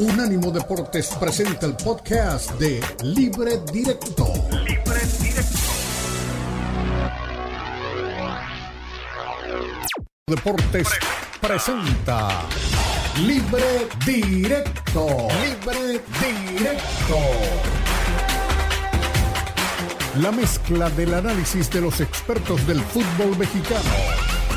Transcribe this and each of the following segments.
Unánimo Deportes presenta el podcast de Libre Directo. Libre Directo. Deportes presenta Libre Directo. Libre Directo. La mezcla del análisis de los expertos del fútbol mexicano,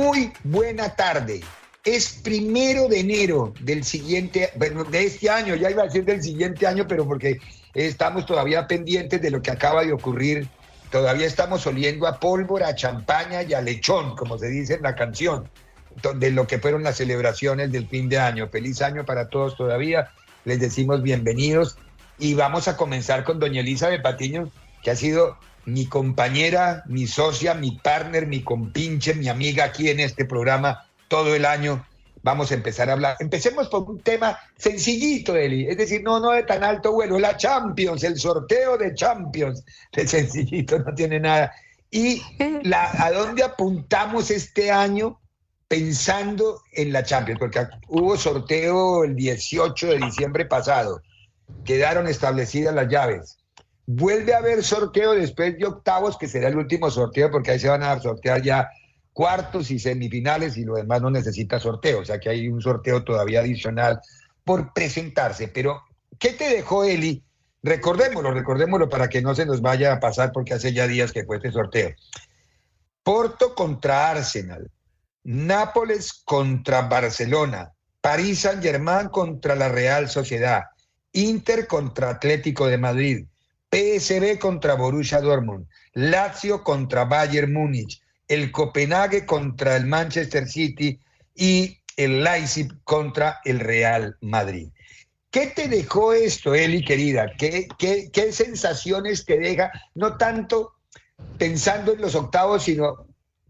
Muy buena tarde. Es primero de enero del siguiente, bueno, de este año, ya iba a decir del siguiente año, pero porque estamos todavía pendientes de lo que acaba de ocurrir. Todavía estamos oliendo a pólvora, a champaña y a lechón, como se dice en la canción, de lo que fueron las celebraciones del fin de año. Feliz año para todos todavía. Les decimos bienvenidos y vamos a comenzar con doña Elizabeth Patiño, que ha sido mi compañera, mi socia, mi partner, mi compinche, mi amiga aquí en este programa todo el año. Vamos a empezar a hablar. Empecemos por un tema sencillito, Eli. Es decir, no, no de tan alto vuelo. La Champions, el sorteo de Champions. De sencillito, no tiene nada. Y la, a dónde apuntamos este año pensando en la Champions, porque hubo sorteo el 18 de diciembre pasado. Quedaron establecidas las llaves. Vuelve a haber sorteo después de octavos, que será el último sorteo, porque ahí se van a sortear ya cuartos y semifinales y lo demás no necesita sorteo. O sea que hay un sorteo todavía adicional por presentarse. Pero, ¿qué te dejó Eli? Recordémoslo, recordémoslo para que no se nos vaya a pasar porque hace ya días que fue este sorteo. Porto contra Arsenal, Nápoles contra Barcelona, París Saint Germain contra la Real Sociedad, Inter contra Atlético de Madrid, PSB contra Borussia Dortmund, Lazio contra Bayern Múnich, el Copenhague contra el Manchester City y el Leipzig contra el Real Madrid. ¿Qué te dejó esto, Eli, querida? ¿Qué, qué, qué sensaciones te deja? No tanto pensando en los octavos, sino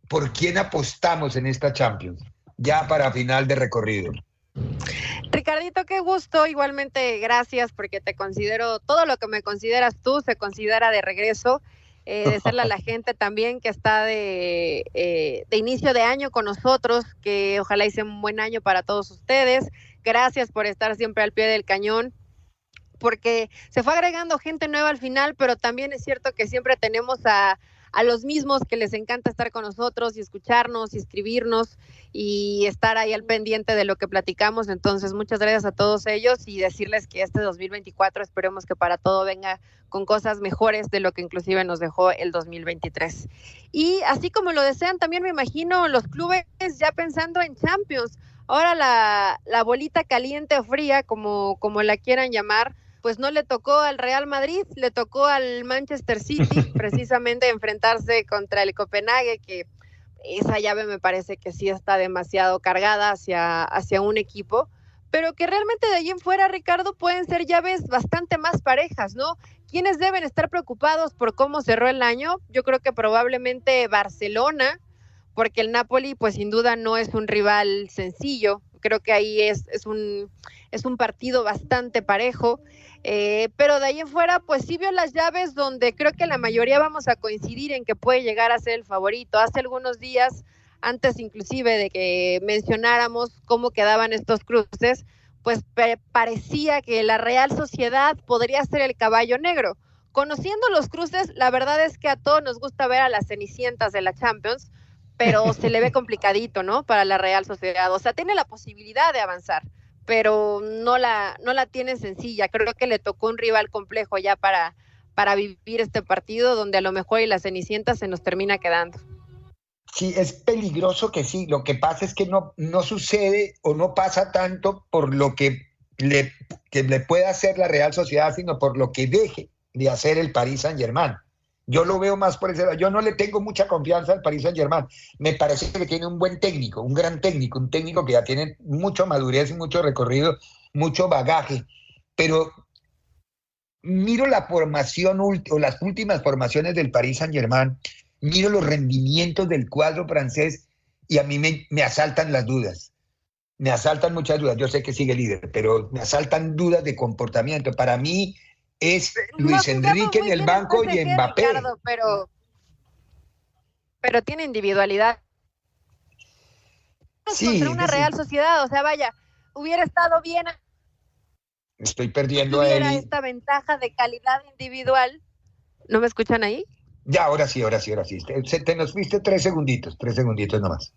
por quién apostamos en esta Champions, ya para final de recorrido. Ricardito, qué gusto. Igualmente, gracias porque te considero, todo lo que me consideras tú se considera de regreso. Eh, de serle a la gente también que está de, eh, de inicio de año con nosotros, que ojalá hice un buen año para todos ustedes. Gracias por estar siempre al pie del cañón, porque se fue agregando gente nueva al final, pero también es cierto que siempre tenemos a, a los mismos que les encanta estar con nosotros y escucharnos y escribirnos y estar ahí al pendiente de lo que platicamos. Entonces, muchas gracias a todos ellos y decirles que este 2024 esperemos que para todo venga con cosas mejores de lo que inclusive nos dejó el 2023. Y así como lo desean, también me imagino los clubes ya pensando en Champions. Ahora la, la bolita caliente o fría, como, como la quieran llamar, pues no le tocó al Real Madrid, le tocó al Manchester City precisamente enfrentarse contra el Copenhague, que esa llave me parece que sí está demasiado cargada hacia, hacia un equipo, pero que realmente de allí en fuera, Ricardo, pueden ser llaves bastante más parejas, ¿no? ¿Quiénes deben estar preocupados por cómo cerró el año? Yo creo que probablemente Barcelona, porque el Napoli, pues sin duda no es un rival sencillo. Creo que ahí es, es, un, es un partido bastante parejo. Eh, pero de ahí en fuera, pues sí vio las llaves donde creo que la mayoría vamos a coincidir en que puede llegar a ser el favorito. Hace algunos días, antes inclusive de que mencionáramos cómo quedaban estos cruces, pues parecía que la Real Sociedad podría ser el caballo negro. Conociendo los cruces, la verdad es que a todos nos gusta ver a las cenicientas de la Champions, pero se le ve complicadito, ¿no? Para la Real Sociedad. O sea, tiene la posibilidad de avanzar pero no la, no la tiene sencilla. Creo que le tocó un rival complejo ya para, para vivir este partido, donde a lo mejor y la Cenicienta se nos termina quedando. Sí, es peligroso que sí. Lo que pasa es que no, no sucede o no pasa tanto por lo que le, que le pueda hacer la Real Sociedad, sino por lo que deje de hacer el Paris Saint Germain. Yo lo veo más por ese lado. Yo no le tengo mucha confianza al Paris Saint Germain. Me parece que tiene un buen técnico, un gran técnico, un técnico que ya tiene mucha madurez y mucho recorrido mucho bagaje, pero miro la formación o las últimas formaciones del Paris Saint Germain, miro los rendimientos del cuadro francés y a mí me, asaltan las dudas. Me asaltan muchas dudas. Yo sé que sigue líder, pero me asaltan dudas de comportamiento. Para mí es Luis Enrique en el banco y Mbappé. pero, pero tiene individualidad. Sí, contra una Real Sociedad, o sea, vaya, hubiera estado bien Estoy perdiendo a él. esta ventaja de calidad individual. ¿No me escuchan ahí? Ya, ahora sí, ahora sí, ahora sí. Te, te nos viste tres segunditos, tres segunditos nomás.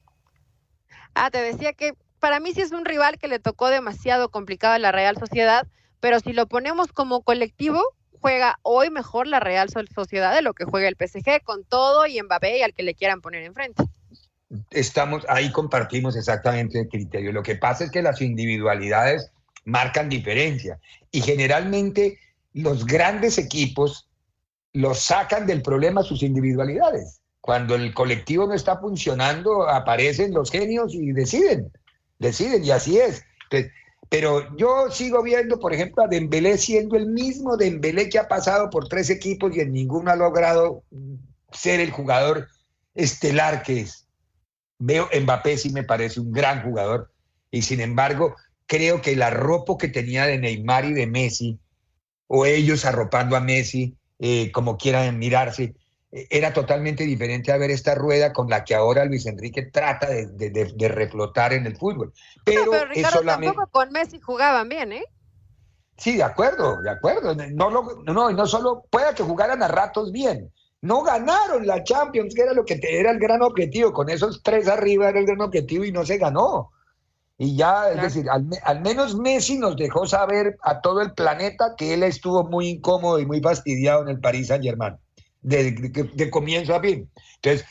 Ah, te decía que para mí sí es un rival que le tocó demasiado complicado a la Real Sociedad, pero si lo ponemos como colectivo, juega hoy mejor la Real Sociedad de lo que juega el PSG, con todo y Mbappé y al que le quieran poner enfrente. Estamos, ahí compartimos exactamente el criterio. Lo que pasa es que las individualidades marcan diferencia. Y generalmente los grandes equipos los sacan del problema sus individualidades. Cuando el colectivo no está funcionando, aparecen los genios y deciden, deciden, y así es. Pero yo sigo viendo, por ejemplo, a Dembélé siendo el mismo Dembélé que ha pasado por tres equipos y en ninguno ha logrado ser el jugador estelar que es. Veo Mbappé sí me parece un gran jugador y sin embargo creo que el arropo que tenía de Neymar y de Messi, o ellos arropando a Messi, eh, como quieran mirarse, era totalmente diferente a ver esta rueda con la que ahora Luis Enrique trata de, reflotar en el fútbol. Pero, Ricardo, tampoco con Messi jugaban bien, ¿eh? Sí, de acuerdo, de acuerdo. No, no, no solo pueda que jugaran a ratos bien. No ganaron la Champions, que era lo que era el gran objetivo. Con esos tres arriba era el gran objetivo y no se ganó. Y ya, es decir, al, menos Messi nos dejó saber a todo el planeta que él estuvo muy incómodo y muy fastidiado en el París Saint Germain, de, comienzo a fin. Entonces,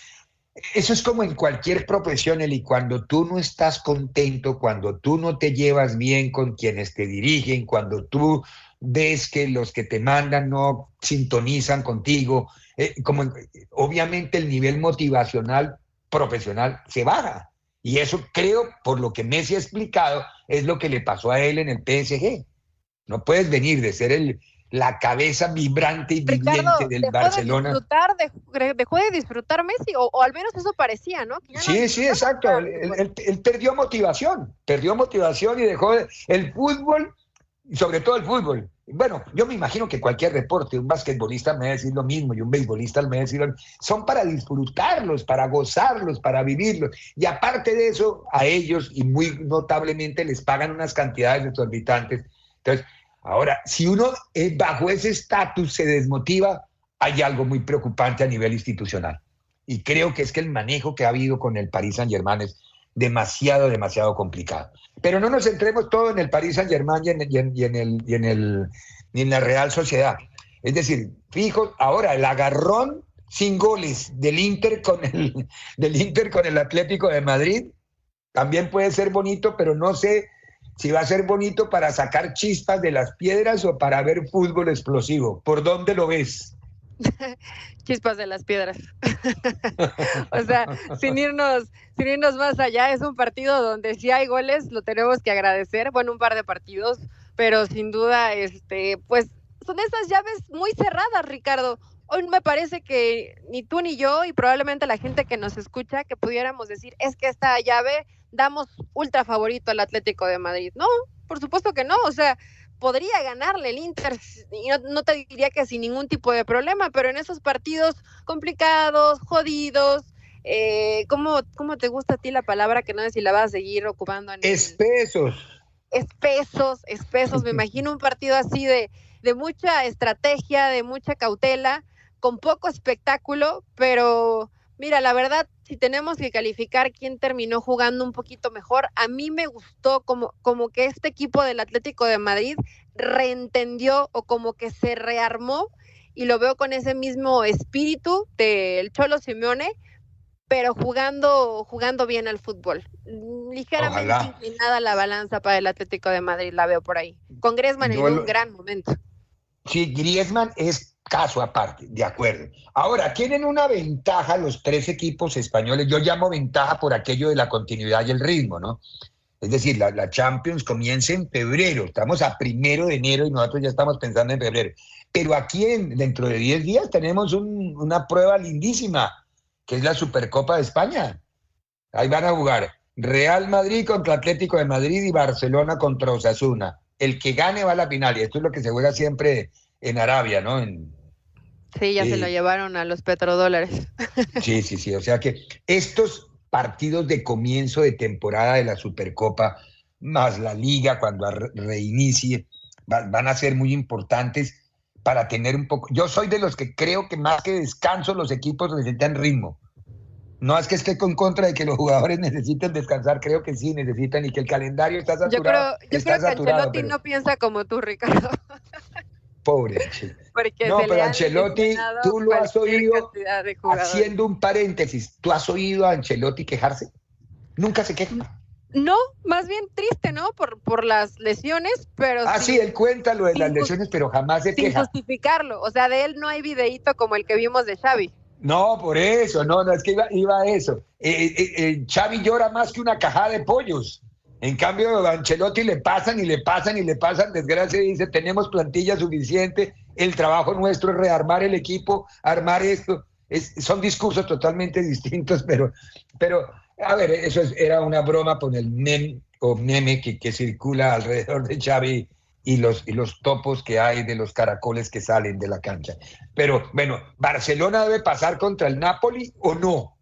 eso es como en cualquier profesión, y cuando tú no estás contento, cuando tú no te llevas bien con quienes te dirigen, cuando tú ves que los que te mandan no sintonizan contigo, eh, como obviamente el nivel motivacional profesional se baja. Y eso creo, por lo que Messi ha explicado, es lo que le pasó a él en el PSG. No puedes venir de ser el, la cabeza vibrante y viviente del Barcelona. De disfrutar, dejó de disfrutar Messi, o, al menos eso parecía, ¿no? Sí, sí, exacto. Él, él, perdió motivación, perdió motivación y dejó el fútbol, sobre todo el fútbol, bueno, yo me imagino que cualquier deporte, un basquetbolista me va a decir lo mismo y un beisbolista me va a decir lo mismo. Son para disfrutarlos, para gozarlos, para vivirlos. Y aparte de eso, a ellos, y muy notablemente, les pagan unas cantidades exorbitantes. Entonces, ahora, si uno eh, bajo ese estatus se desmotiva, hay algo muy preocupante a nivel institucional. Y creo que es que el manejo que ha habido con el Paris Saint-Germain es demasiado, demasiado complicado. Pero no nos centremos todo en el Paris Saint Germain y en, el, y en, el, en la Real Sociedad. Es decir, fijo, ahora el agarrón sin goles del Inter con el, del Inter con el Atlético de Madrid también puede ser bonito, pero no sé si va a ser bonito para sacar chispas de las piedras o para ver fútbol explosivo. ¿Por dónde lo ves? chispas de las piedras. o sea, sin irnos, sin irnos más allá, es un partido donde si hay goles, lo tenemos que agradecer. Bueno, un par de partidos, pero sin duda, este, pues son esas llaves muy cerradas, Ricardo. Hoy me parece que ni tú ni yo, y probablemente la gente que nos escucha, que pudiéramos decir, es que esta llave damos ultra favorito al Atlético de Madrid. No, por supuesto que no. O sea, podría ganarle el Inter, y no, te diría que sin ningún tipo de problema, pero en esos partidos complicados, jodidos, eh, ¿cómo, te gusta a ti la palabra que no sé si la vas a seguir ocupando? En espesos. Espesos, espesos. Me imagino un partido así de, de mucha estrategia, de mucha cautela, con poco espectáculo, pero mira, la verdad, si tenemos que calificar quién terminó jugando un poquito mejor, a mí me gustó como, como que este equipo del Atlético de Madrid reentendió o como que se rearmó y lo veo con ese mismo espíritu del Cholo Simeone, pero jugando, jugando bien al fútbol. Ligeramente inclinada la balanza para el Atlético de Madrid, la veo por ahí. Con Griezmann en un gran momento. Sí, Griezmann es caso aparte, de acuerdo. Ahora, tienen una ventaja los tres equipos españoles, yo llamo ventaja por aquello de la continuidad y el ritmo, ¿no? Es decir, la, Champions comienza en febrero, estamos a primero de enero y nosotros ya estamos pensando en febrero. Pero aquí en, dentro de 10 días tenemos una prueba lindísima, que es la Supercopa de España. Ahí van a jugar Real Madrid contra Atlético de Madrid y Barcelona contra Osasuna. El que gane va a la final, y esto es lo que se juega siempre en Arabia, ¿no? En, sí, ya se lo llevaron a los petrodólares. Sí, sí, sí. O sea que estos partidos de comienzo de temporada de la Supercopa, más la liga cuando reinicie, van a ser muy importantes para tener un poco. Yo soy de los que creo que más que descanso los equipos necesitan ritmo. No es que esté con contra de que los jugadores necesiten descansar, creo que sí necesitan y que el calendario está saturado. Yo creo, yo creo que Ancelotti no piensa como tú, Ricardo. Pobre No, pero Ancelotti, tú lo has oído haciendo un paréntesis. ¿Tú has oído a Ancelotti quejarse? Nunca se queja. No, más bien triste, ¿no? Por, por las lesiones, pero. Ah, sí, él cuenta lo de las lesiones, pero jamás se queja. Sin justificarlo. O sea, de él no hay videíto como el que vimos de Xavi. No, por eso, no, no, es que iba, a eso. Eh, eh, eh, Xavi llora más que una cajada de pollos. En cambio, a Ancelotti le pasan y le pasan y le pasan desgracia y dice, tenemos plantilla suficiente, el trabajo nuestro es rearmar el equipo, armar esto. son discursos totalmente distintos, pero, pero a ver, eso era una broma con el meme o que circula alrededor de Xavi y los, y los topos que hay de los caracoles que salen de la cancha. Pero bueno, ¿Barcelona debe pasar contra el Napoli o no?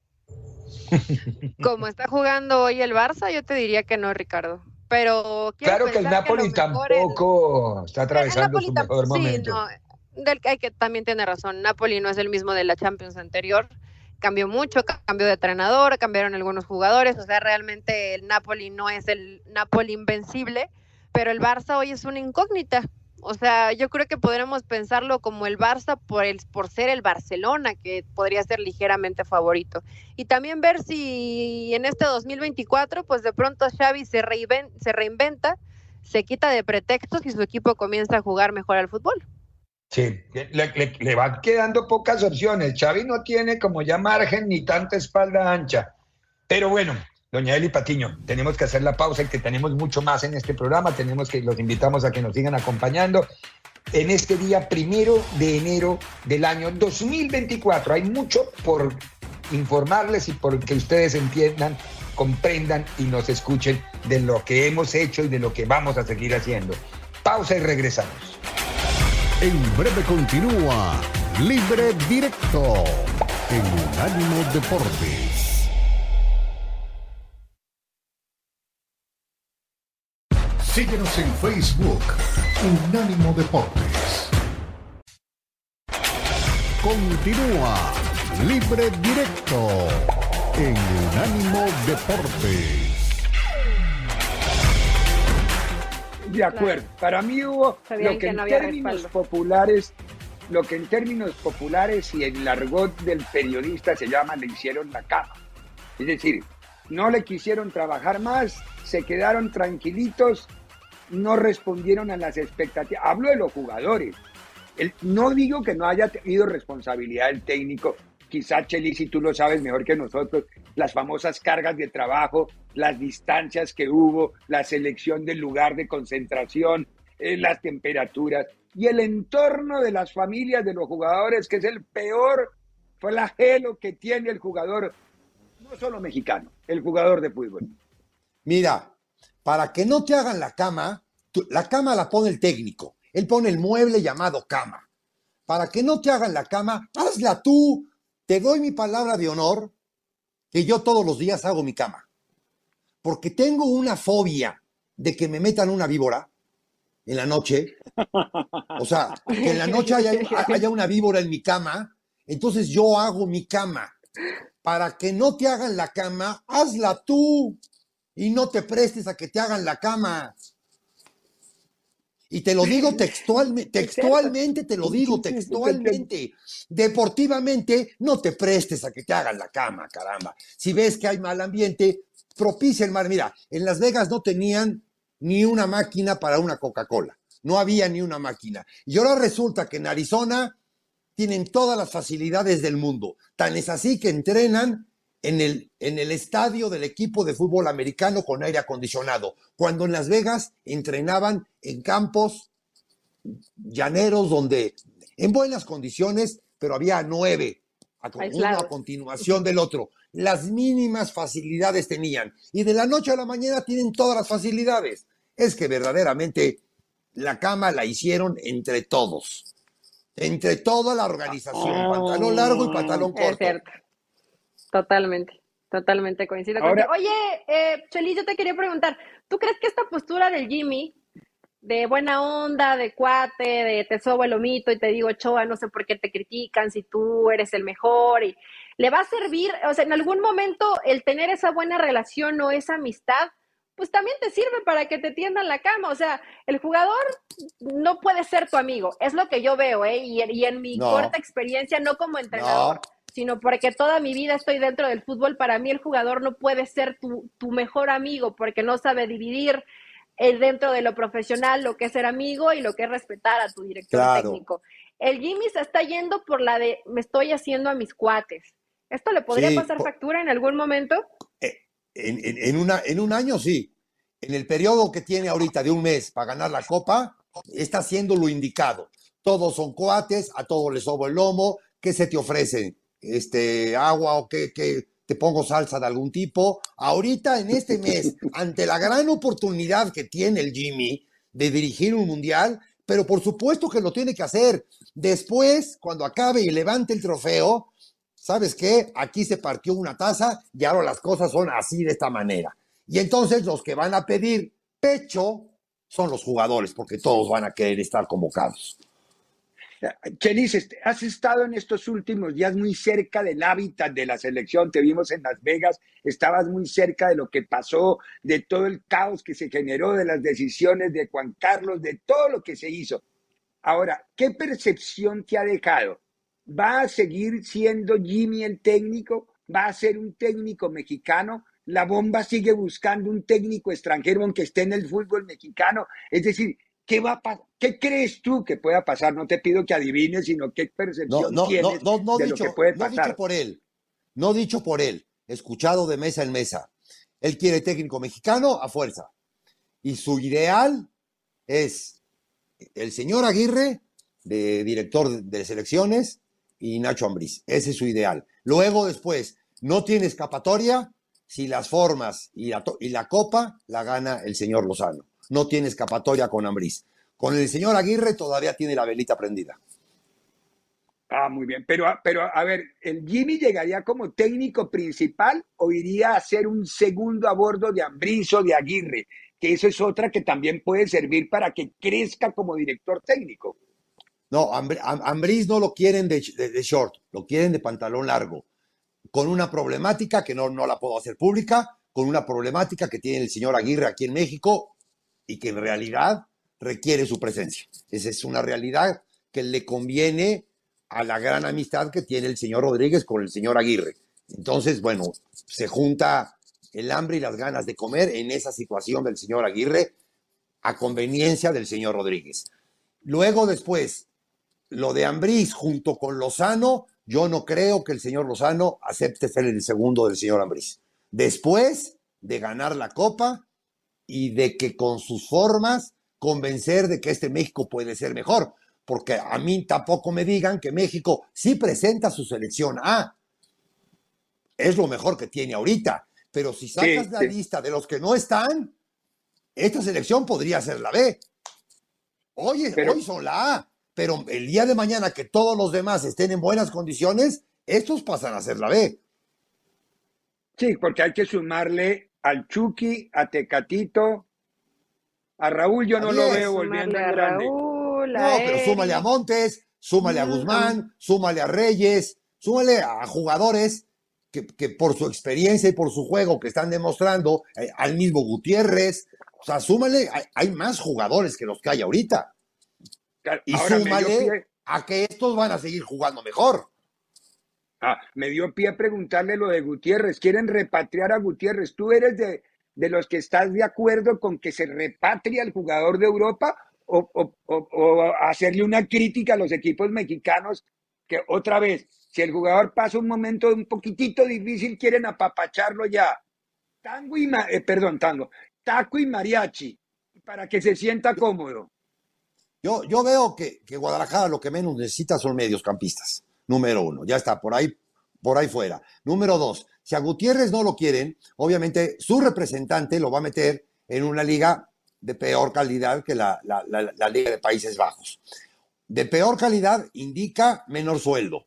Como está jugando hoy el Barça, yo te diría que no, Ricardo. Pero claro que el Napoli tampoco está atravesando su mejor momento. Sí, no, hay que también tiene razón. Napoli no es el mismo de la Champions anterior. Cambió mucho, cambió de entrenador, cambiaron algunos jugadores. O sea, realmente el Napoli no es el Napoli invencible, pero el Barça hoy es una incógnita. O sea, yo creo que podremos pensarlo como el Barça por, el, por ser el Barcelona, que podría ser ligeramente favorito. Y también ver si en este 2024, pues de pronto Xavi se, se reinventa, se quita de pretextos y su equipo comienza a jugar mejor al fútbol. Sí, le, le van quedando pocas opciones. Xavi no tiene como ya margen ni tanta espalda ancha. Pero bueno, Doña Eli Patiño, tenemos que hacer la pausa y que tenemos mucho más en este programa. Tenemos que los invitamos a que nos sigan acompañando en este día primero de enero del año 2024. Hay mucho por informarles y por que ustedes entiendan, comprendan y nos escuchen de lo que hemos hecho y de lo que vamos a seguir haciendo. Pausa y regresamos. En breve continúa Libre Directo en Unánimo Deportes. Síguenos en Facebook, Unánimo Deportes. Continúa Libre Directo en Unánimo Deportes. De acuerdo. Para mí hubo lo que, en términos populares, lo que en términos populares y en el argot del periodista se llama le hicieron la cama. Es decir, no le quisieron trabajar más, se quedaron tranquilitos no respondieron a las expectativas. Hablo de los jugadores. El, no digo que no haya tenido responsabilidad el técnico. Quizá, Chelis, si tú lo sabes mejor que nosotros, las famosas cargas de trabajo, las distancias que hubo, la selección del lugar de concentración, eh, las temperaturas y el entorno de las familias de los jugadores, que es el peor flagelo que tiene el jugador, no solo mexicano, el jugador de fútbol. Mira, para que no te hagan la cama, la cama la pone el técnico. Él pone el mueble llamado cama. Para que no te hagan la cama, hazla tú. Te doy mi palabra de honor que yo todos los días hago mi cama. Porque tengo una fobia de que me metan una víbora en la noche. O sea, que en la noche haya, haya una víbora en mi cama. Entonces yo hago mi cama. Para que no te hagan la cama, hazla tú y no te prestes a que te hagan la cama. Y te lo digo textualmente, textualmente te lo digo textualmente. Deportivamente, no te prestes a que te hagan la cama, caramba. Si ves que hay mal ambiente, propicia el mar. Mira, en Las Vegas no tenían ni una máquina para una Coca-Cola. No había ni una máquina. Y ahora resulta que en Arizona tienen todas las facilidades del mundo. Tan es así que entrenan en el, en el estadio del equipo de fútbol americano con aire acondicionado, cuando en Las Vegas entrenaban en campos llaneros donde en buenas condiciones, pero había nueve, a, uno a continuación del otro. Las mínimas facilidades tenían y de la noche a la mañana tienen todas las facilidades. Es que verdaderamente la cama la hicieron entre todos, entre toda la organización, pantalón largo y pantalón corto. Cierto. Totalmente, totalmente coincido contigo. Oye, eh, yo te quería preguntar, ¿tú crees que esta postura del Jimmy, de buena onda, de cuate, de te sobo el omito y te digo, Choa, no sé por qué te critican si tú eres el mejor, y le va a servir, o sea, en algún momento el tener esa buena relación o esa amistad, pues también te sirve para que te tiendan la cama. O sea, el jugador no puede ser tu amigo, es lo que yo veo, ¿eh? Y, en mi corta experiencia, no como entrenador, sino porque toda mi vida estoy dentro del fútbol, para mí el jugador no puede ser tu, tu mejor amigo porque no sabe dividir el dentro de lo profesional lo que es ser amigo y lo que es respetar a tu director técnico. El Jimmy se está yendo por la de me estoy haciendo a mis cuates. ¿Esto le podría pasar factura en algún momento? Eh, en, una, en un año sí. En el periodo que tiene ahorita de un mes para ganar la copa, está haciendo lo indicado. Todos son cuates, a todos les sobo el lomo. ¿Qué se te ofrece? Este, agua o que, te pongo salsa de algún tipo. Ahorita, en este mes, ante la gran oportunidad que tiene el Jimmy de dirigir un mundial, pero por supuesto que lo tiene que hacer. Después, cuando acabe y levante el trofeo, ¿sabes qué? Aquí se partió una taza y ahora las cosas son así de esta manera. Y entonces los que van a pedir pecho son los jugadores, porque todos van a querer estar convocados. Chelis, has estado en estos últimos días muy cerca del hábitat de la selección, te vimos en Las Vegas, estabas muy cerca de lo que pasó, de todo el caos que se generó, de las decisiones de Juan Carlos, de todo lo que se hizo. Ahora, ¿qué percepción te ha dejado? ¿Va a seguir siendo Jimmy el técnico? ¿Va a ser un técnico mexicano? La bomba sigue buscando un técnico extranjero aunque esté en el fútbol mexicano. Es decir, ¿Qué, va ¿Qué crees tú que pueda pasar? No te pido que adivines, sino qué percepción tienes de lo que puede pasar. No dicho por él, no dicho por él, escuchado de mesa en mesa. Él quiere técnico mexicano a fuerza. Y su ideal es el señor Aguirre, de director de selecciones, y Nacho Ambriz. Ese es su ideal. Luego, después, no tiene escapatoria si las formas y la, y la copa la gana el señor Lozano no tiene escapatoria con Ambriz. Con el señor Aguirre todavía tiene la velita prendida. Ah, muy bien. Pero, pero a ver, ¿el Jimmy llegaría como técnico principal o iría a ser un segundo a bordo de Ambriz o de Aguirre? Que eso es otra que también puede servir para que crezca como director técnico. No, Ambriz no lo quieren de, short, lo quieren de pantalón largo, con una problemática que no, no la puedo hacer pública, con una problemática que tiene el señor Aguirre aquí en México y que en realidad requiere su presencia. Esa es una realidad que le conviene a la gran amistad que tiene el señor Rodríguez con el señor Aguirre. Entonces, bueno, se junta el hambre y las ganas de comer en esa situación del señor Aguirre a conveniencia del señor Rodríguez. Luego, después, lo de Ambriz junto con Lozano, yo no creo que el señor Lozano acepte ser el segundo del señor Ambriz. Después de ganar la copa, y de que con sus formas convencer de que este México puede ser mejor. Porque a mí tampoco me digan que México sí presenta su selección A. Es lo mejor que tiene ahorita. Pero si sacas la lista de los que no están, esta selección podría ser la B. Hoy, hoy son la A. Pero el día de mañana que todos los demás estén en buenas condiciones, estos pasan a ser la B. Sí, porque hay que sumarle al Chucky, a Tecatito, a Raúl yo no lo veo volviendo en grande. no, pero súmale a Montes, súmale a Guzmán, súmale a Reyes, súmale a jugadores que, por su experiencia y por su juego que están demostrando, eh, al mismo Gutiérrez, o sea, súmale, hay, más jugadores que los que hay ahorita. Y súmale a que estos van a seguir jugando mejor. Ah, me dio pie a preguntarle lo de Gutiérrez. ¿Quieren repatriar a Gutiérrez? ¿Tú eres de, de los que estás de acuerdo con que se repatrie al jugador de Europa o, o, hacerle una crítica a los equipos mexicanos que otra vez Si el jugador pasa un momento un poquitito difícil, quieren apapacharlo ya. Tango y, eh, perdón, tango, taco y mariachi, para que se sienta cómodo. Yo, yo veo que, que Guadalajara lo que menos necesita son mediocampistas. Número uno, ya está, por ahí, por ahí fuera. Número dos, si a Gutiérrez no lo quieren, obviamente su representante lo va a meter en una liga de peor calidad que la, Liga de Países Bajos. De peor calidad indica menor sueldo.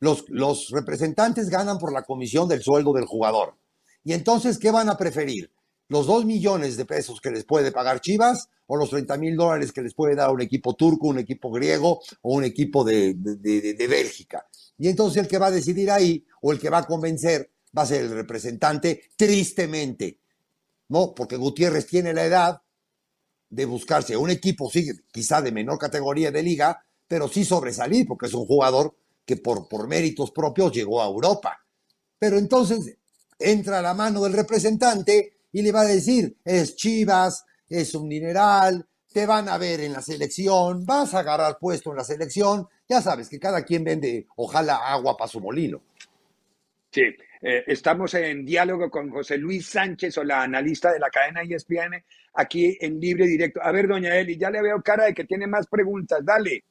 Los, los representantes ganan por la comisión del sueldo del jugador. Y entonces, ¿qué van a preferir? ¿Los dos millones de pesos que les puede pagar Chivas o los 30 mil dólares que les puede dar un equipo turco, un equipo griego o un equipo de, de, de Bélgica? Y entonces el que va a decidir ahí o el que va a convencer va a ser el representante, tristemente, ¿no? Porque Gutiérrez tiene la edad de buscarse un equipo, sí, quizá de menor categoría de liga, pero sí sobresalir, porque es un jugador que por, por méritos propios llegó a Europa. Pero entonces entra a la mano del representante y le va a decir, es Chivas, es un mineral, te van a ver en la selección, vas a agarrar puesto en la selección, ya sabes que cada quien vende, ojalá, agua para su molino. Sí, eh, estamos en diálogo con José Luis Sánchez, o la analista de la cadena ESPN, aquí en Libre Directo. A ver, doña Eli, ya le veo cara de que tiene más preguntas, dale.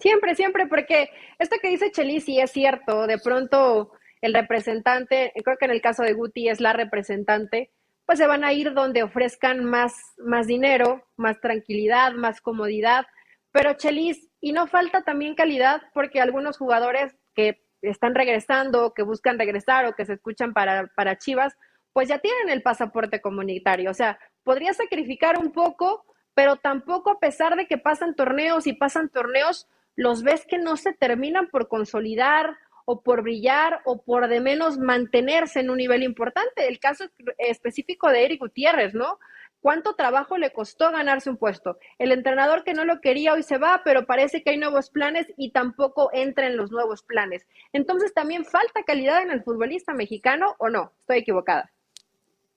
Siempre, siempre, porque esto que dice Chelis sí es cierto, de pronto el representante, creo que en el caso de Guti es la representante, pues se van a ir donde ofrezcan más, más dinero, más tranquilidad, más comodidad, pero Chelis, y no falta también calidad, porque algunos jugadores que están regresando, que buscan regresar o que se escuchan para, para Chivas, pues ya tienen el pasaporte comunitario. O sea, podría sacrificar un poco, pero tampoco a pesar de que pasan torneos y pasan torneos, los ves que no se terminan por consolidar o por brillar o por de menos mantenerse en un nivel importante. El caso específico de Eric Gutiérrez, ¿no? ¿Cuánto trabajo le costó ganarse un puesto? El entrenador que no lo quería hoy se va, pero parece que hay nuevos planes y tampoco entra en los nuevos planes. Entonces, ¿también falta calidad en el futbolista mexicano o no? Estoy equivocada.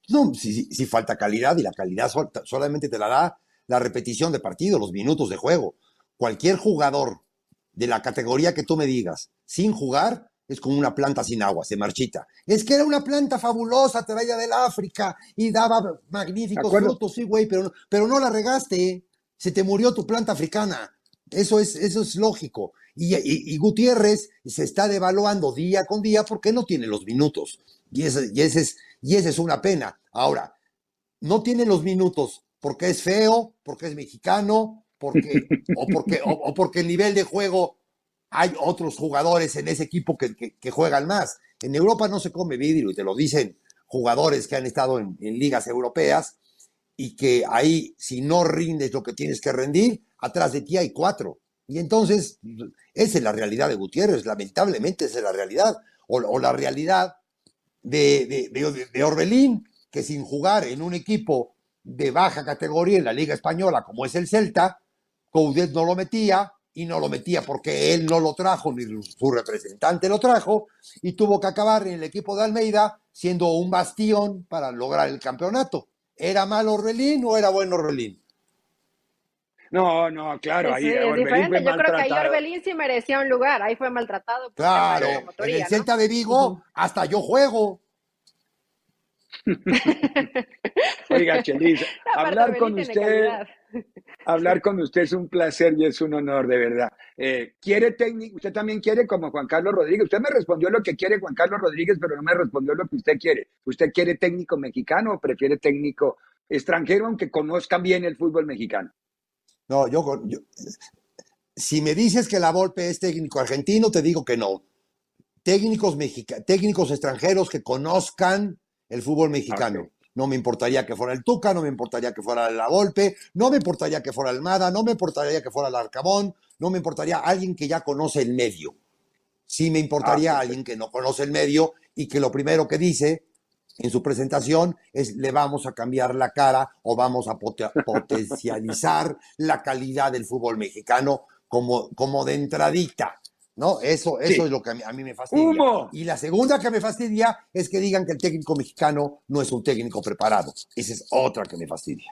No, sí, sí, falta calidad y la calidad solamente te la da la repetición de partido, los minutos de juego. Cualquier jugador de la categoría que tú me digas, sin jugar, es como una planta sin agua, se marchita. Es que era una planta fabulosa, te traía del África y daba magníficos frutos, sí, güey, pero, pero no la regaste, se te murió tu planta africana. Eso es, eso es lógico. Y, Gutiérrez se está devaluando día con día porque no tiene los minutos. Y ese, y, ese es, y ese es una pena. Ahora, no tiene los minutos porque es feo, porque es mexicano, porque, o, porque, o porque el nivel de juego hay otros jugadores en ese equipo que, juegan más. En Europa no se come vidrio y te lo dicen jugadores que han estado en, ligas europeas y que ahí si no rindes lo que tienes que rendir, atrás de ti hay cuatro. Y entonces, esa es la realidad de Gutiérrez, lamentablemente esa es la realidad. O, la realidad de, de, Orbelín, que sin jugar en un equipo de baja categoría en la Liga Española, como es el Celta, Coudet no lo metía, y no lo metía porque él no lo trajo, ni su representante lo trajo, y tuvo que acabar en el equipo de Almeida siendo un bastión para lograr el campeonato. ¿Era malo Orbelín o era bueno Orbelín? No, no, claro, ahí es diferente. Yo creo que ahí Orbelín sí merecía un lugar, ahí fue maltratado. Claro, en el Celta de Vigo hasta yo juego. Oiga, Chelis, hablar con usted, hablar con usted es un placer y es un honor, de verdad. Eh, ¿Quiere técnico? ¿Usted también quiere como Juan Carlos Rodríguez? Usted me respondió lo que quiere Juan Carlos Rodríguez, pero no me respondió lo que usted quiere. ¿Usted quiere técnico mexicano o prefiere técnico extranjero, aunque conozcan bien el fútbol mexicano? No, yo, si me dices que la Volpe es técnico argentino, te digo que no. Técnicos, técnicos extranjeros que conozcan el fútbol mexicano. No me importaría que fuera el Tuca, no me importaría que fuera la Golpe, no me importaría que fuera Almada, no me importaría que fuera el Arcabón, no me importaría alguien que ya conoce el medio. Sí me importaría ah, alguien que no conoce el medio y que lo primero que dice en su presentación es le vamos a cambiar la cara o vamos a potencializar la calidad del fútbol mexicano como, como de entradita. ¿No? Eso, eso es lo que a mí, me fastidia. Y la segunda que me fastidia es que digan que el técnico mexicano no es un técnico preparado. Esa es otra que me fastidia.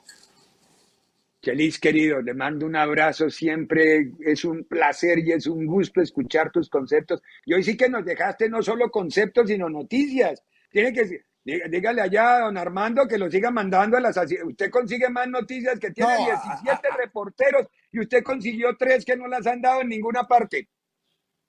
Chelis, querido, le mando un abrazo siempre. Es un placer y es un gusto escuchar tus conceptos. Y hoy sí que nos dejaste no solo conceptos, sino noticias. Tiene que dígale allá a don Armando que lo siga mandando a las. Usted consigue más noticias que tiene 17 reporteros y usted consiguió tres que no las han dado en ninguna parte.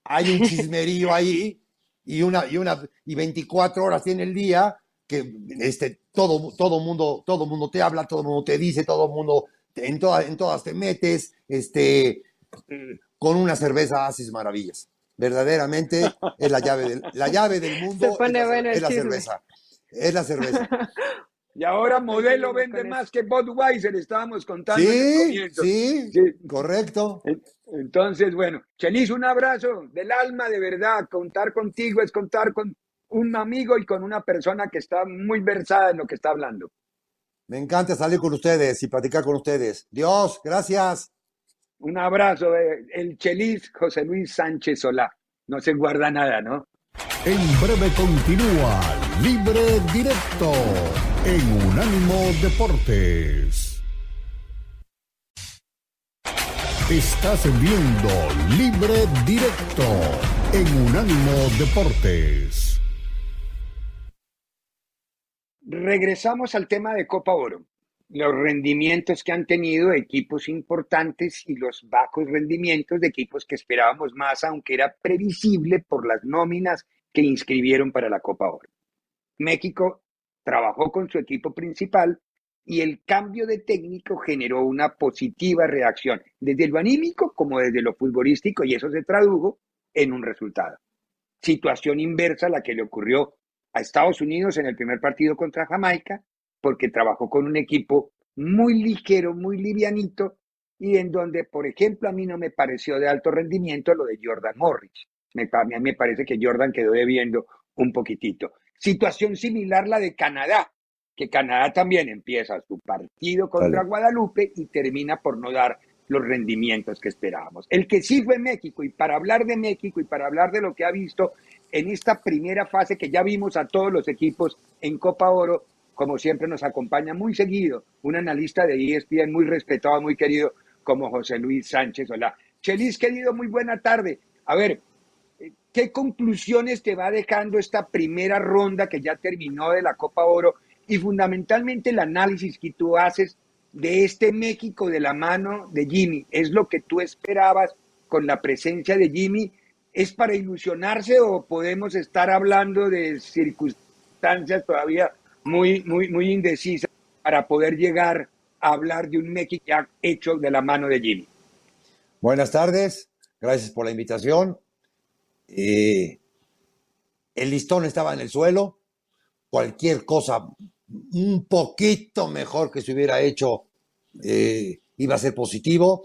Hay un chismerío ahí y una y una y 24 horas tiene el día que este todo todo mundo todo mundo te habla, todo mundo te dice, todo mundo en, todas en todas te metes, este, con una cerveza haces maravillas. Verdaderamente es la llave del, la llave del mundo. Se pone es, la, bueno es el la chisme. cerveza. Es la cerveza. Y ahora Modelo vende más que Budweiser, estábamos contando. en el Sí, comienzo. sí, Sí. correcto. Entonces, bueno, Chelis, un abrazo del alma, de verdad. Contar contigo es contar con un amigo y con una persona que está muy versada en lo que está hablando. Me encanta salir con ustedes y platicar con ustedes. Dios, gracias. Un abrazo, eh, el Chelis José Luis Sánchez Solá. No se guarda nada, ¿no? En breve continúa Libre Directo en Unánimo Deportes. Estás viendo Libre Directo en Unánimo Deportes. Regresamos al tema de Copa Oro. Los rendimientos que han tenido equipos importantes y los bajos rendimientos de equipos que esperábamos más, aunque era previsible por las nóminas que inscribieron para la Copa Oro. México trabajó con su equipo principal y el cambio de técnico generó una positiva reacción, desde lo anímico como desde lo futbolístico, y eso se tradujo en un resultado. Situación inversa a la que le ocurrió a Estados Unidos en el primer partido contra Jamaica, porque trabajó con un equipo muy ligero, muy livianito, y en donde, por ejemplo, a mí no me pareció de alto rendimiento lo de Jordan Morris. Me, a mí me parece que Jordan quedó debiendo un poquitito. Situación similar la de Canadá, que Canadá también empieza su partido contra Vale. Guadalupe y termina por no dar los rendimientos que esperábamos. El que sí fue México, y para hablar de México y para hablar de lo que ha visto en esta primera fase que ya vimos a todos los equipos en Copa Oro, como siempre nos acompaña muy seguido un analista de ESPN muy respetado, muy querido, como José Luis Sánchez Hola. Chelis, querido, muy buena tarde. A ver, ¿qué conclusiones te va dejando esta primera ronda que ya terminó de la Copa Oro y fundamentalmente el análisis que tú haces de este México de la mano de Jimmy? ¿Es lo que tú esperabas con la presencia de Jimmy? ¿Es para ilusionarse o podemos estar hablando de circunstancias todavía muy, muy, muy indecisas para poder llegar a hablar de un México ya hecho de la mano de Jimmy? Buenas tardes, gracias por la invitación. Eh, el listón estaba en el suelo, cualquier cosa un poquito mejor que se hubiera hecho eh, iba a ser positivo.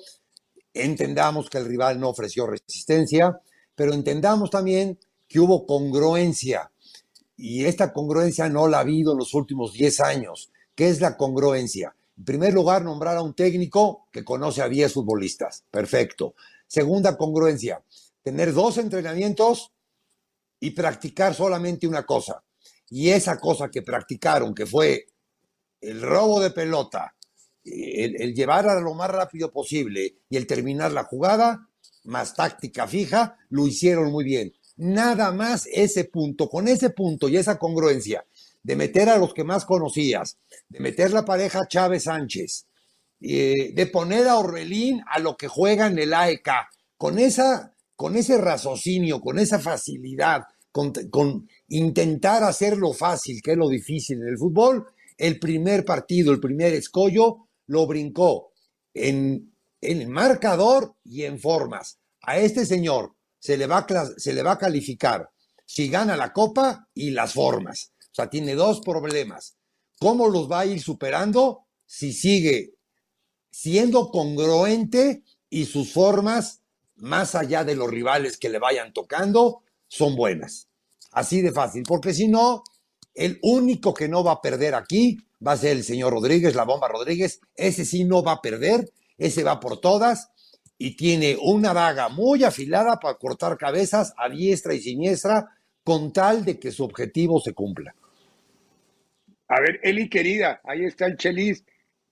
Entendamos que el rival no ofreció resistencia, pero entendamos también que hubo congruencia y esta congruencia no la ha habido en los últimos 10 años. ¿Qué es la congruencia? En primer lugar, nombrar a un técnico que conoce a 10 futbolistas. Perfecto. Segunda congruencia, tener dos entrenamientos y practicar solamente una cosa. Y esa cosa que practicaron, que fue el robo de pelota, el, el llevar a lo más rápido posible y el terminar la jugada, más táctica fija, lo hicieron muy bien. Nada más ese punto, con ese punto y esa congruencia de meter a los que más conocías, de meter la pareja Chávez Sánchez, eh, de poner a Orbelín a lo que juega en el AEK, con, esa, con ese raciocinio, con esa facilidad, con, intentar hacerlo fácil, que es lo difícil en el fútbol, el primer partido, el primer escollo, lo brincó en, en marcador y en formas. A este señor se le, va a, se le va a calificar si gana la copa y las formas. O sea, tiene dos problemas. ¿Cómo los va a ir superando si sigue siendo congruente y sus formas, más allá de los rivales que le vayan tocando, son buenas? Así de fácil, porque si no, el único que no va a perder aquí va a ser el señor Rodríguez, la bomba Rodríguez. Ese sí no va a perder, ese va por todas y tiene una daga muy afilada para cortar cabezas a diestra y siniestra con tal de que su objetivo se cumpla. A ver, Eli querida, ahí está el Chelis.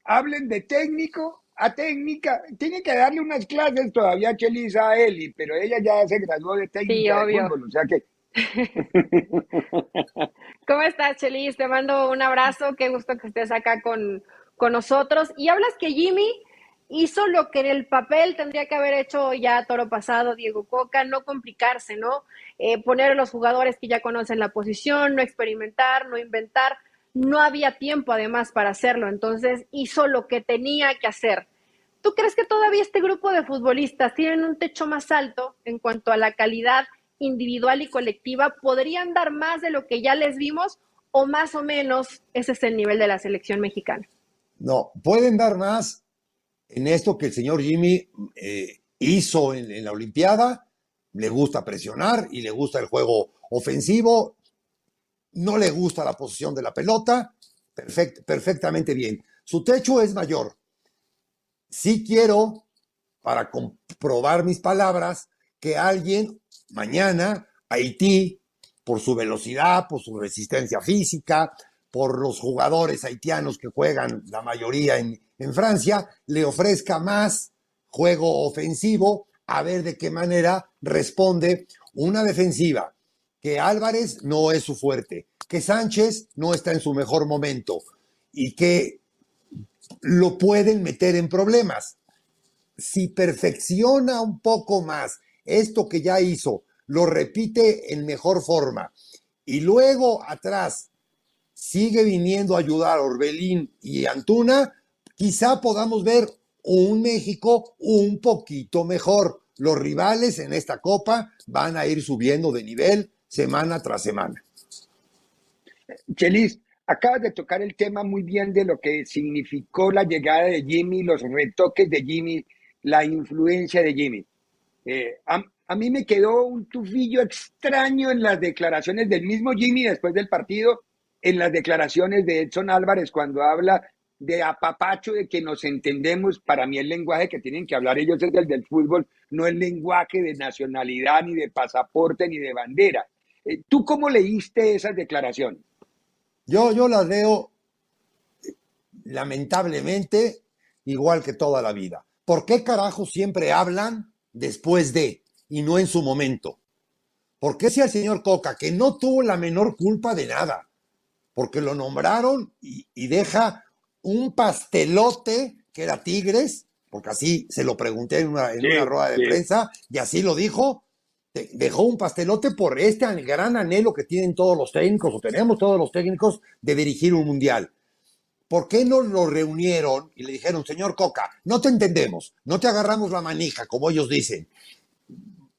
Hablen de técnico, a técnica, tiene que darle unas clases todavía Chelisa a Eli, pero ella ya se graduó de técnica de fútbol, o sea que ¿Cómo estás, Chelis? Te mando un abrazo, qué gusto que estés acá con, con nosotros. Y hablas que Jimmy hizo lo que en el papel tendría que haber hecho ya toro pasado Diego Coca, no complicarse, ¿no? Eh, poner a los jugadores que ya conocen la posición, no experimentar, no inventar. No había tiempo además para hacerlo, entonces hizo lo que tenía que hacer. ¿Tú crees que todavía este grupo de futbolistas tienen un techo más alto en cuanto a la calidad individual y colectiva? ¿Podrían dar más de lo que ya les vimos o más o menos ese es el nivel de la selección mexicana? No, pueden dar más en esto que el señor Jimmy eh, hizo en, la Olimpiada. Le gusta presionar y le gusta el juego ofensivo. No le gusta la posición de la pelota. perfectamente bien. Su techo es mayor. Sí quiero, para comprobar mis palabras, que alguien mañana, Haití, por su velocidad, por su resistencia física, por los jugadores haitianos que juegan la mayoría en, en Francia, le ofrezca más juego ofensivo, a ver de qué manera responde una defensiva que Álvarez no es su fuerte, que Sánchez no está en su mejor momento y que lo pueden meter en problemas. Si perfecciona un poco más esto que ya hizo, lo repite en mejor forma y luego atrás sigue viniendo a ayudar Orbelín y Antuna, quizá podamos ver un México un poquito mejor. Los rivales en esta copa van a ir subiendo de nivel semana tras semana. Chelis, acabas de tocar el tema muy bien de lo que significó la llegada de Jimmy, los retoques de Jimmy, la influencia de Jimmy. Eh, a, mí me quedó un tufillo extraño en las declaraciones del mismo Jimmy después del partido, en las declaraciones de Edson Álvarez cuando habla de apapacho, de que nos entendemos. Para mí el lenguaje que tienen que hablar ellos es el del fútbol, no el lenguaje de nacionalidad, ni de pasaporte, ni de bandera. Eh, ¿Tú cómo leíste esas declaraciones? Yo, yo las leo lamentablemente igual que toda la vida. ¿Por qué carajo siempre hablan después de y no en su momento? ¿Por qué si al señor Coca, que no tuvo la menor culpa de nada, porque lo nombraron y, deja un pastelote que era Tigres, porque así se lo pregunté en una, rueda de prensa y así lo dijo, dejó un pastelote por este gran anhelo que tienen todos los técnicos, o tenemos todos los técnicos, de dirigir un mundial. ¿Por qué no lo reunieron y le dijeron, señor Coca, no te entendemos, no te agarramos la manija, como ellos dicen?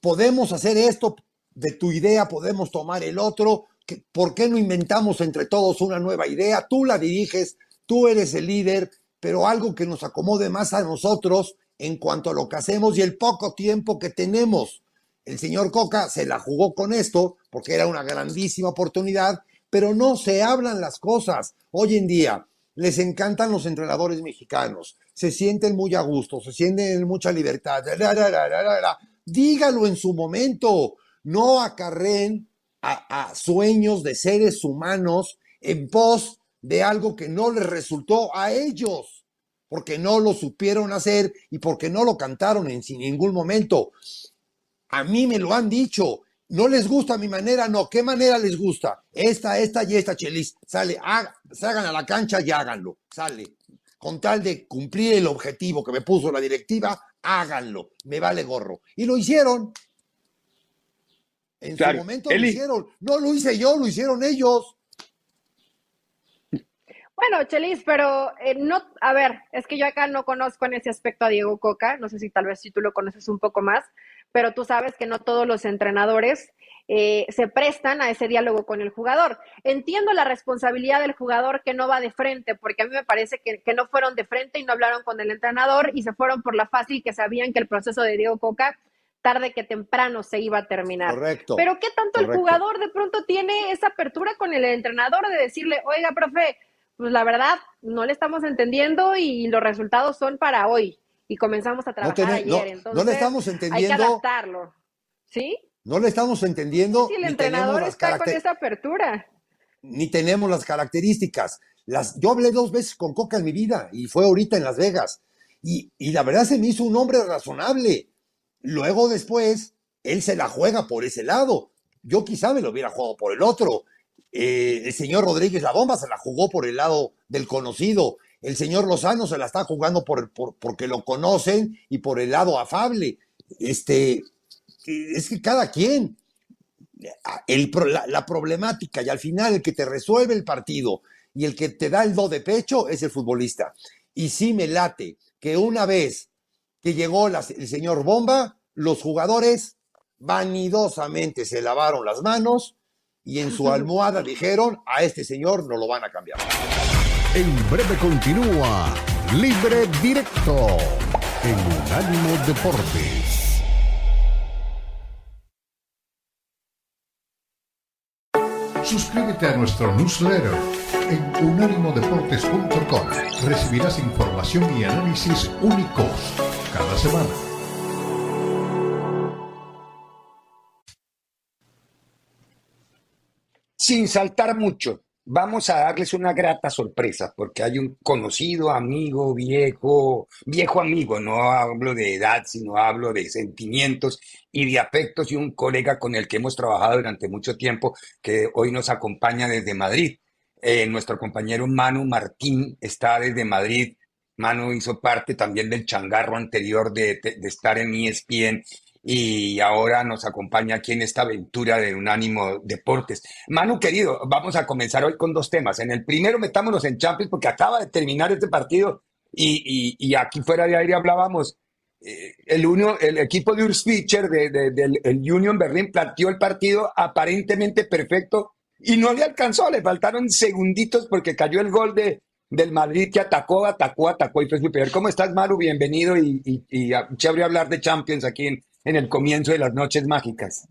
Podemos hacer esto de tu idea, podemos tomar el otro. ¿Por qué no inventamos entre todos una nueva idea? Tú la diriges, tú eres el líder, pero algo que nos acomode más a nosotros en cuanto a lo que hacemos y el poco tiempo que tenemos. El señor Coca se la jugó con esto porque era una grandísima oportunidad, pero no se hablan las cosas. Hoy en día, les encantan los entrenadores mexicanos, se sienten muy a gusto, se sienten en mucha libertad. Dígalo en su momento, no acarreen a, sueños de seres humanos en pos de algo que no les resultó a ellos, porque no lo supieron hacer y porque no lo cantaron en sin ningún momento. A mí me lo han dicho, no les gusta mi manera, no. ¿Qué manera les gusta? Esta, esta y esta, Chelis. Sale, salgan a la cancha y háganlo. Sale. Con tal de cumplir el objetivo que me puso la directiva, háganlo. Me vale gorro. Y lo hicieron. En su momento lo hicieron. No lo hice yo, lo hicieron ellos. Bueno, Chelis, pero eh, no, a ver, es que yo acá no conozco en ese aspecto a Diego Coca, no sé si tal vez si tú lo conoces un poco más, pero tú sabes que no todos los entrenadores eh, se prestan a ese diálogo con el jugador. Entiendo la responsabilidad del jugador que no va de frente, porque a mí me parece que, no fueron de frente y no hablaron con el entrenador y se fueron por la fácil que sabían que el proceso de Diego Coca tarde que temprano se iba a terminar. Correcto. Pero ¿qué tanto el jugador de pronto tiene esa apertura con el entrenador de decirle, oiga, profe, pues la verdad no le estamos entendiendo y los resultados son para hoy? Y comenzamos a trabajar ayer. Entonces, no le estamos entendiendo. Hay que adaptarlo. ¿Sí? No le estamos entendiendo. El entrenador está con esa apertura. Ni tenemos las características. Las, yo hablé dos veces con Coca en mi vida y fue ahorita en Las Vegas. Y, y la verdad se me hizo un hombre razonable. Luego después, él se la juega por ese lado. Yo quizá me lo hubiera jugado por el otro. Eh, el señor Rodríguez La Bomba se la jugó por el lado del conocido. El señor Lozano se la está jugando por, por- porque lo conocen y por el lado afable. Este, es que cada quien, el la, la problemática y al final el que te resuelve el partido y el que te da el do de pecho es el futbolista. Y sí me late que una vez que llegó la- el señor Bomba, los jugadores vanidosamente se lavaron las manos y en su almohada dijeron, a este señor no lo van a cambiar. En breve continúa Libre Directo en Unánimo Deportes. Suscríbete a nuestro newsletter en unánimodeportes.com. Recibirás información y análisis únicos cada semana. sin saltar mucho, vamos a darles una grata sorpresa, porque hay un conocido amigo, viejo, viejo amigo, no hablo de edad, sino hablo de sentimientos y de afectos, y un colega con el que hemos trabajado durante mucho tiempo, que hoy nos acompaña desde Madrid. Eh, nuestro compañero Manu Martín está desde Madrid. Manu hizo parte también del changarro anterior de, de- de estar en ESPN y ahora nos acompaña aquí en esta aventura de Unánimo Deportes. Manu, querido, vamos a comenzar hoy con dos temas. En el primero, metámonos en Champions porque acaba de terminar este partido y, y- aquí fuera de aire hablábamos. eh, el, el equipo de Urs Fischer de- de- del el Union Berlin planteó el partido aparentemente perfecto y no le alcanzó, le faltaron segunditos porque cayó el gol de, del Madrid que atacó, atacó, atacó y fue superior. ¿Cómo estás, Maru? Bienvenido y, y, y chévere hablar de Champions aquí en, en el comienzo de las noches mágicas.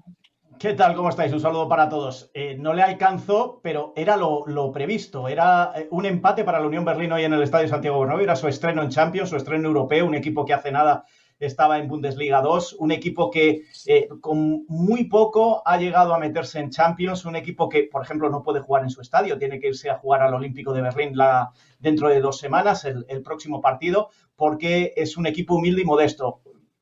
¿Qué tal? ¿Cómo estáis? Un saludo para todos. Eh, no le alcanzó, pero era lo, previsto. Era eh, un empate para la Unión Berlín hoy en el Estadio Santiago Bernabéu. Era su estreno en Champions, su estreno europeo, un equipo que hace nada estaba en Bundesliga 2, un equipo que eh, con muy poco ha llegado a meterse en Champions, un equipo que, por ejemplo, no puede jugar en su estadio, tiene que irse a jugar al Olímpico de Berlín la, dentro de dos semanas, el próximo partido, porque es un equipo humilde y modesto.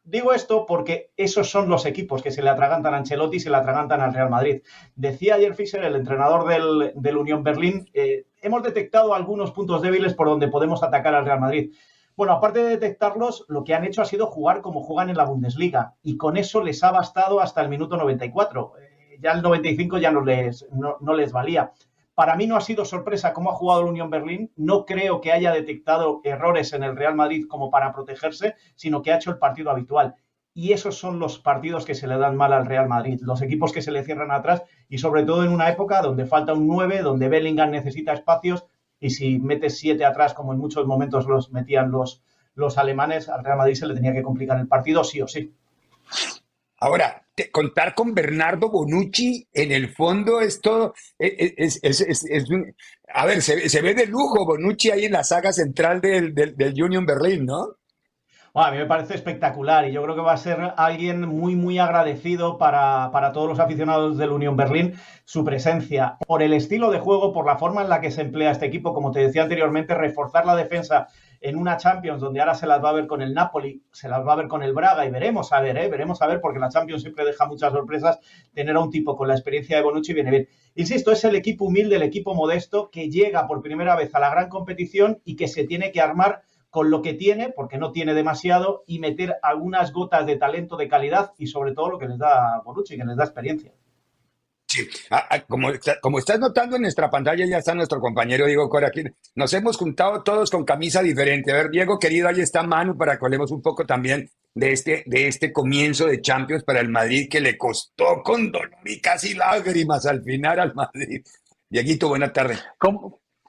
Digo esto porque esos son los equipos que se le atragantan a Ancelotti y se le atragantan al Real Madrid. Decía ayer Fischer, el entrenador del, del Unión Berlín, eh, hemos detectado algunos puntos débiles por donde podemos atacar al Real Madrid. Bueno, aparte de detectarlos, lo que han hecho ha sido jugar como juegan en la Bundesliga y con eso les ha bastado hasta el minuto 94. Eh, ya el 95 ya no les, no, no les valía. Para mí no ha sido sorpresa cómo ha jugado el Unión Berlín. No creo que haya detectado errores en el Real Madrid como para protegerse, sino que ha hecho el partido habitual. Y esos son los partidos que se le dan mal al Real Madrid, los equipos que se le cierran atrás y sobre todo en una época donde falta un 9, donde Bellingham necesita espacios y si metes 7 atrás, como en muchos momentos los metían los, los alemanes, al Real Madrid se le tenía que complicar el partido sí o sí. Ahora, contar con Bernardo Bonucci en el fondo es todo, es, es- es- un- a ver, se, se ve de lujo Bonucci ahí en la saga central del, del, Union Berlin, ¿no? A mí me parece espectacular y yo creo que va a ser alguien muy, muy agradecido para, para todos los aficionados del Unión Berlín su presencia, por el estilo de juego, por la forma en la que se emplea este equipo, como te decía anteriormente, reforzar la defensa en una Champions donde ahora se las va a ver con el Napoli, se las va a ver con el Braga y veremos a ver, ¿eh? veremos a ver, porque la Champions siempre deja muchas sorpresas, tener a un tipo con la experiencia de Bonucci viene bien. Insisto, es el equipo humilde, el equipo modesto que llega por primera vez a la gran competición y que se tiene que armar con lo que tiene, porque no tiene demasiado, y meter algunas gotas de talento de calidad y sobre todo lo que les da Bonucci, que les da experiencia. Sí, Ah, ah, como, como estás notando en nuestra pantalla, ya está nuestro compañero Diego Cora. Nos hemos juntado todos con camisa diferente. A ver, Diego, querido, ahí está Manu para que hablemos un poco también de este, de este comienzo de Champions para el Madrid que le costó con dolor y casi lágrimas al final al Madrid. Dieguito, buena tarde.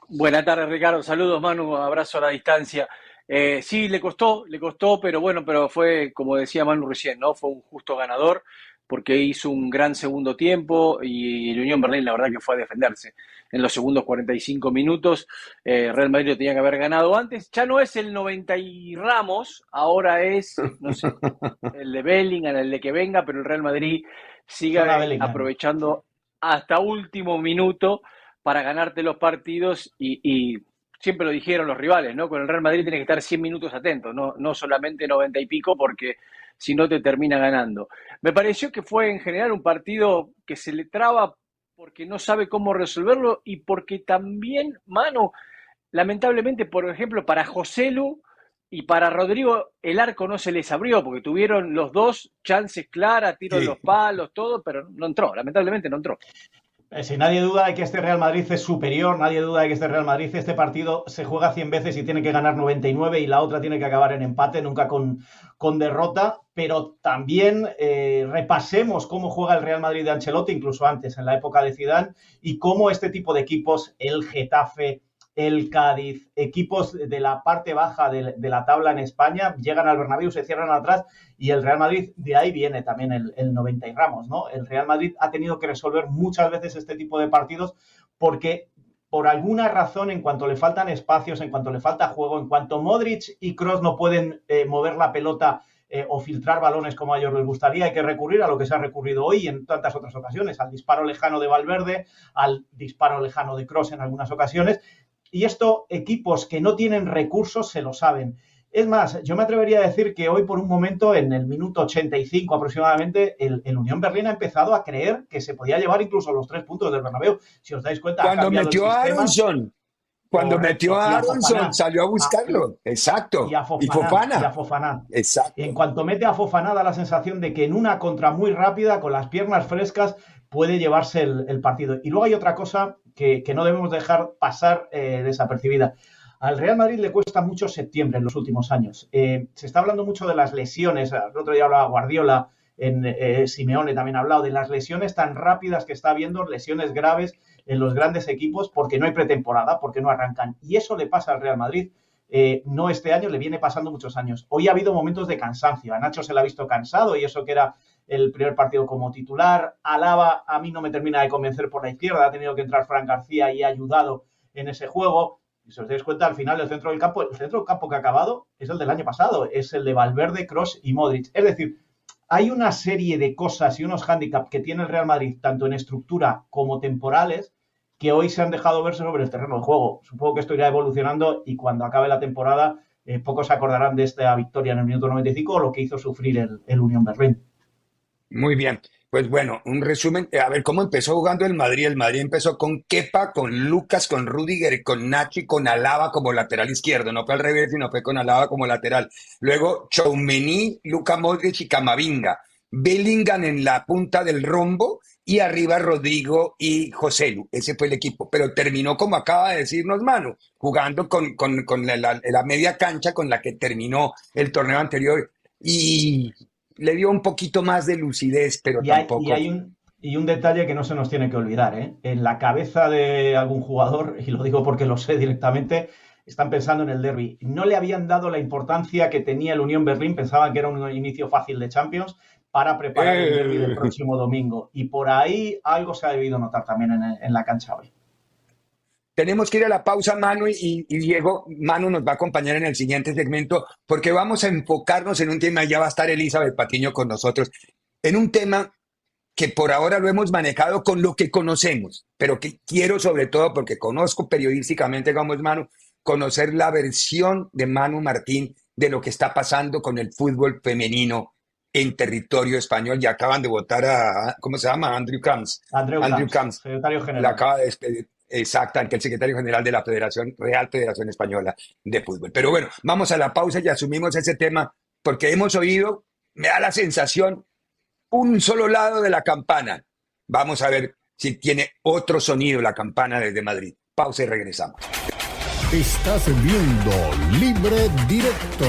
Buenas tardes, Ricardo. Saludos, Manu. Abrazo a la distancia. Eh, sí, le costó, le costó, pero bueno, pero fue, como decía Manu recién, ¿no? Fue un justo ganador porque hizo un gran segundo tiempo y el Unión Berlín, la verdad, que fue a defenderse en los segundos 45 minutos. Eh, Real Madrid lo tenía que haber ganado antes. Ya no es el 90 y Ramos, ahora es, no sé, el de Bellingham, el de que venga, pero el Real Madrid sigue aprovechando hasta último minuto para ganarte los partidos y, y siempre lo dijeron los rivales, ¿no? Con el Real Madrid tiene que estar 100 minutos atento, no, no solamente 90 y pico, porque si no te termina ganando. Me pareció que fue en general un partido que se le traba porque no sabe cómo resolverlo y porque también, mano, lamentablemente, por ejemplo, para José Lu y para Rodrigo el arco no se les abrió porque tuvieron los dos chances claras, tiro de los palos, todo, pero no entró, lamentablemente no entró. Eh, si nadie duda de que este Real Madrid es superior, nadie duda de que este Real Madrid, este partido se juega 100 veces y tiene que ganar 99 y la otra tiene que acabar en empate, nunca con, con derrota, pero también eh, repasemos cómo juega el Real Madrid de Ancelotti, incluso antes, en la época de Zidane, y cómo este tipo de equipos, el Getafe, el Cádiz, equipos de la parte baja de, la tabla en España, llegan al Bernabéu, se cierran atrás y el Real Madrid, de ahí viene también el, 90 y Ramos, ¿no? El Real Madrid ha tenido que resolver muchas veces este tipo de partidos porque por alguna razón, en cuanto le faltan espacios, en cuanto le falta juego, en cuanto Modric y Cross no pueden eh, mover la pelota eh, o filtrar balones como a ellos les gustaría, hay que recurrir a lo que se ha recurrido hoy en tantas otras ocasiones, al disparo lejano de Valverde, al disparo lejano de Cross en algunas ocasiones, y esto equipos que no tienen recursos se lo saben. Es más, yo me atrevería a decir que hoy por un momento, en el minuto 85 aproximadamente, el, Unión Berlín ha empezado a creer que se podía llevar incluso los tres puntos del Bernabéu. Si os dais cuenta... Cuando metió a Aronson, cuando metió a Aronson, salió a ah, buscarlo. Exacto. Y a Fofana. Y a Fofana. Exacto. En cuanto mete a Fofana, da la sensación de que en una contra muy rápida, con las piernas frescas, puede llevarse el partido. Y luego hay otra cosa que, no debemos dejar pasar eh, desapercibida. Al Real Madrid le cuesta mucho septiembre en los últimos años. Eh, se está hablando mucho de las lesiones. El otro día hablaba Guardiola, en eh, Simeone también ha hablado de las lesiones tan rápidas que está habiendo, lesiones graves en los grandes equipos porque no hay pretemporada, porque no arrancan. Y eso le pasa al Real Madrid. no este año, le viene pasando muchos años. Hoy ha habido momentos de cansancio. A Nacho se le ha visto cansado y eso que era el primer partido como titular. Alaba a mí no me termina de convencer por la izquierda, ha tenido que entrar Fran García y ha ayudado en ese juego. Y si os dais cuenta, al final el centro del campo, el centro del campo que ha acabado es el del año pasado, es el de Valverde, Cross y Modric. Es decir, hay una serie de cosas y unos hándicaps que tiene el Real Madrid, tanto en estructura como temporales, que hoy se han dejado verse sobre el terreno de juego. Supongo que esto irá evolucionando y cuando acabe la temporada, eh, pocos se acordarán de esta victoria en el minuto 95 o lo que hizo sufrir el, el Unión Berlín. Muy bien. Pues bueno, un resumen. Eh, a ver, ¿cómo empezó jugando el Madrid? El Madrid empezó con Kepa, con Lucas, con Rudiger, con Nacho y con Alaba como lateral izquierdo. No fue al revés, sino fue con Alaba como lateral. Luego Choumení, Luca Modric y Camavinga. Bellingham en la punta del rombo y arriba Rodrigo y José Lu. Ese fue el equipo. Pero terminó como acaba de decirnos Manu, jugando con, con, con la, la media cancha con la que terminó el torneo anterior. Y le dio un poquito más de lucidez, pero tampoco. y, hay un, y un detalle que no se nos tiene que olvidar, ¿eh? En la cabeza de algún jugador, y lo digo porque lo sé directamente, están pensando en el derby. No le habían dado la importancia que tenía el Unión Berlín, pensaban que era un inicio fácil de Champions para preparar el derby del eh. próximo domingo. Y por ahí algo se ha debido notar también en la cancha hoy. Tenemos que ir a la pausa, Manu, y, Diego, Manu nos va a acompañar en el siguiente segmento porque vamos a enfocarnos en un tema, ya va a estar Elizabeth Patiño con nosotros, en un tema que por ahora lo hemos manejado con lo que conocemos, pero que quiero sobre todo, porque conozco periodísticamente cómo es Manu, conocer la versión de Manu Martín de lo que está pasando con el fútbol femenino en territorio español. Ya acaban de votar a, ¿cómo se llama? Andrew Camps. Andrew, Camps, secretario general. La acaba de despedir. Exactamente, el secretario general de la Federación, Real Federación Española de Fútbol. Pero bueno, vamos a la pausa y asumimos ese tema porque hemos oído, me da la sensación, un solo lado de la campana. Vamos a ver si tiene otro sonido la campana desde Madrid. Pausa y regresamos. Estás viendo Libre Directo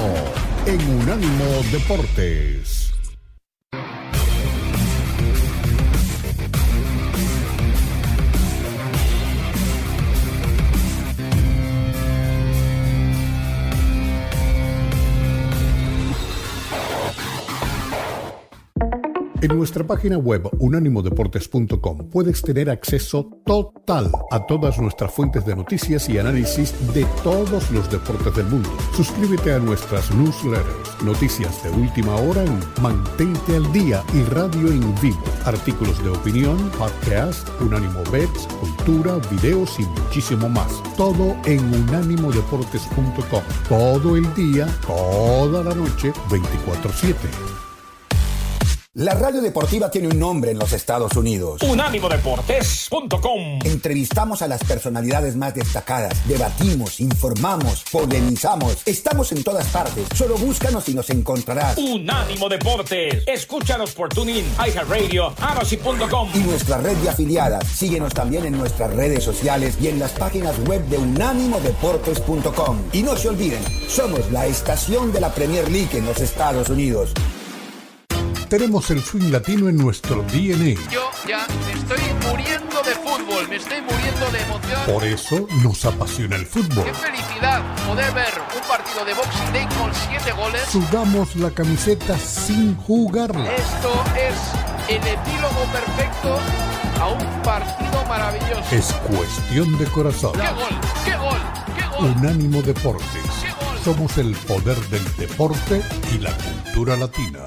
en Unánimo Deportes. En nuestra página web unánimodeportes.com puedes tener acceso total a todas nuestras fuentes de noticias y análisis de todos los deportes del mundo. Suscríbete a nuestras newsletters, noticias de última hora en Mantente al Día y Radio en Vivo, artículos de opinión, podcast, Unánimo Bets, cultura, videos y muchísimo más. Todo en unánimodeportes.com. Todo el día, toda la noche, 24/7. La radio deportiva tiene un nombre en los Estados Unidos. Unánimodeportes.com Entrevistamos a las personalidades más destacadas, debatimos, informamos, polemizamos. Estamos en todas partes. Solo búscanos y nos encontrarás. Unánimo Deportes. Escúchanos por TuneIn, iHeartRadio, Amazon.com Y nuestra red de afiliadas. Síguenos también en nuestras redes sociales y en las páginas web de unánimodeportes.com. Y no se olviden, somos la estación de la Premier League en los Estados Unidos. Tenemos el swing latino en nuestro DNA. Yo ya me estoy muriendo de fútbol, me estoy muriendo de emoción. Por eso nos apasiona el fútbol. Qué felicidad poder ver un partido de Boxing Day con siete goles. Sudamos la camiseta sin jugarla. Esto es el epílogo perfecto a un partido maravilloso. Es cuestión de corazón. ¡Qué gol! ¡Qué gol! ¡Qué gol! Unánimo Deportes. ¡Qué gol! Somos el poder del deporte y la cultura latina.